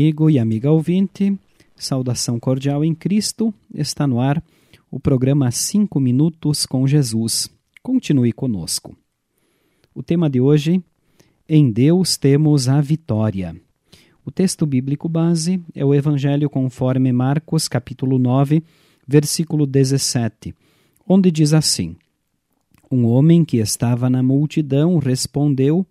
amigo e amiga ouvinte, saudação cordial em Cristo, está no ar o programa 5 Minutos com Jesus. Continue conosco. O tema de hoje: Em Deus temos a vitória. O texto bíblico base é o Evangelho conforme Marcos, capítulo 9, versículo 17, onde diz assim: Um homem que estava na multidão respondeu: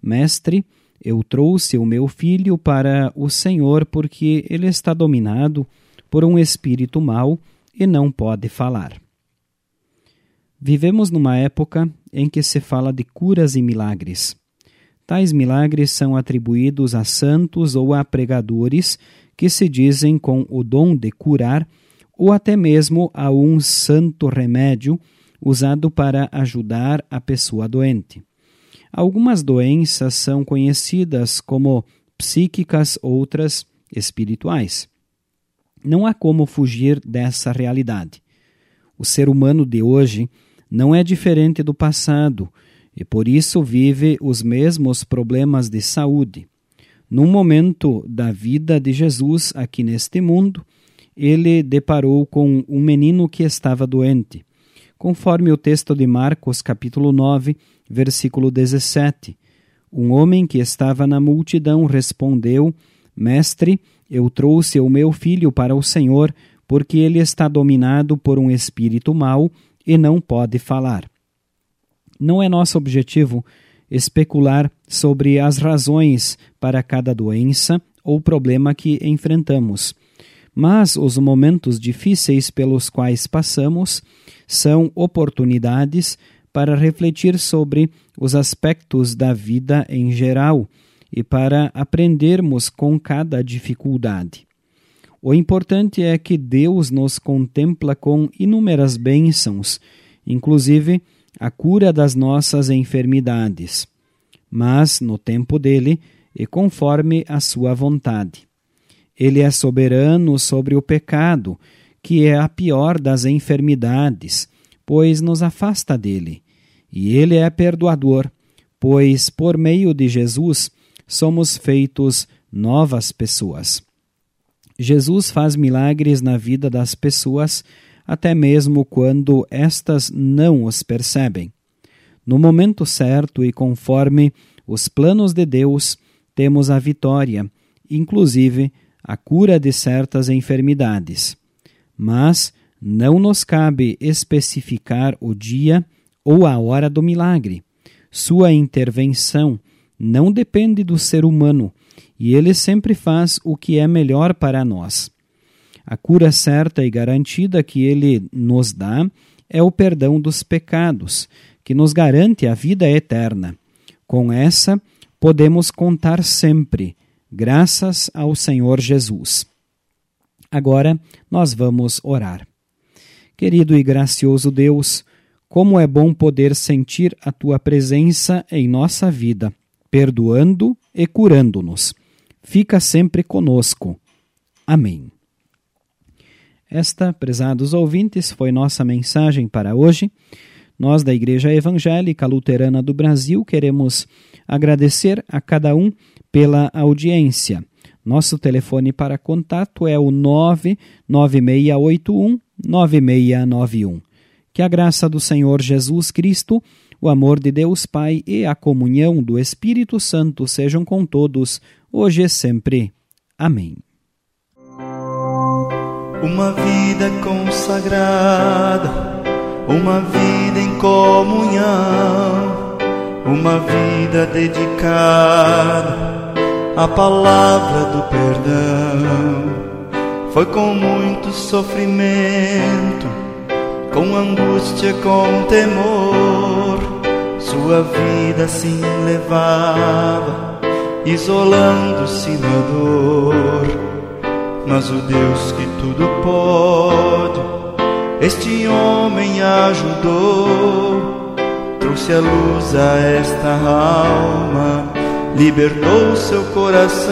Mestre, eu trouxe o meu filho para o Senhor porque ele está dominado por um espírito mau e não pode falar. Vivemos numa época em que se fala de curas e milagres. Tais milagres são atribuídos a santos ou a pregadores que se dizem com o dom de curar, ou até mesmo a um santo remédio usado para ajudar a pessoa doente. Algumas doenças são conhecidas como psíquicas, outras espirituais. Não há como fugir dessa realidade. O ser humano de hoje não é diferente do passado e por isso vive os mesmos problemas de saúde. Num momento da vida de Jesus aqui neste mundo, ele deparou com um menino que estava doente. Conforme o texto de Marcos, capítulo 9, versículo 17. Um homem que estava na multidão respondeu: Mestre, eu trouxe o meu filho para o Senhor, porque ele está dominado por um espírito mau e não pode falar. Não é nosso objetivo especular sobre as razões para cada doença ou problema que enfrentamos, mas os momentos difíceis pelos quais passamos são oportunidades para refletir sobre os aspectos da vida em geral e para aprendermos com cada dificuldade. O importante é que Deus nos contempla com inúmeras bênçãos, inclusive a cura das nossas enfermidades, mas no tempo dele e conforme a sua vontade. Ele é soberano sobre o pecado, que é a pior das enfermidades, pois nos afasta dele. E ele é perdoador, pois por meio de Jesus somos feitos novas pessoas. Jesus faz milagres na vida das pessoas, até mesmo quando estas não os percebem. No momento certo e conforme os planos de Deus, temos a vitória, inclusive a cura de certas enfermidades. Mas não nos cabe especificar o dia ou a hora do milagre. Sua intervenção não depende do ser humano e ele sempre faz o que é melhor para nós. A cura certa e garantida que ele nos dá é o perdão dos pecados, que nos garante a vida eterna. Com essa, podemos contar sempre, graças ao Senhor Jesus. Agora nós vamos orar. Querido e gracioso Deus, como é bom poder sentir a tua presença em nossa vida, perdoando e curando-nos. Fica sempre conosco. Amém. Esta, prezados ouvintes, foi nossa mensagem para hoje. Nós, da Igreja Evangélica Luterana do Brasil, queremos agradecer a cada um pela audiência. Nosso telefone para contato é o 99681 9691. Que a graça do Senhor Jesus Cristo, o amor de Deus Pai e a comunhão do Espírito Santo sejam com todos, hoje e sempre. Amém. Uma vida consagrada, uma vida em comunhão, uma vida dedicada à palavra do perdão foi com muito sofrimento, com angústia, com temor. Sua vida assim levava, isolando-se na dor. Mas o Deus que tudo pode, este homem ajudou, trouxe a luz a esta alma, libertou seu coração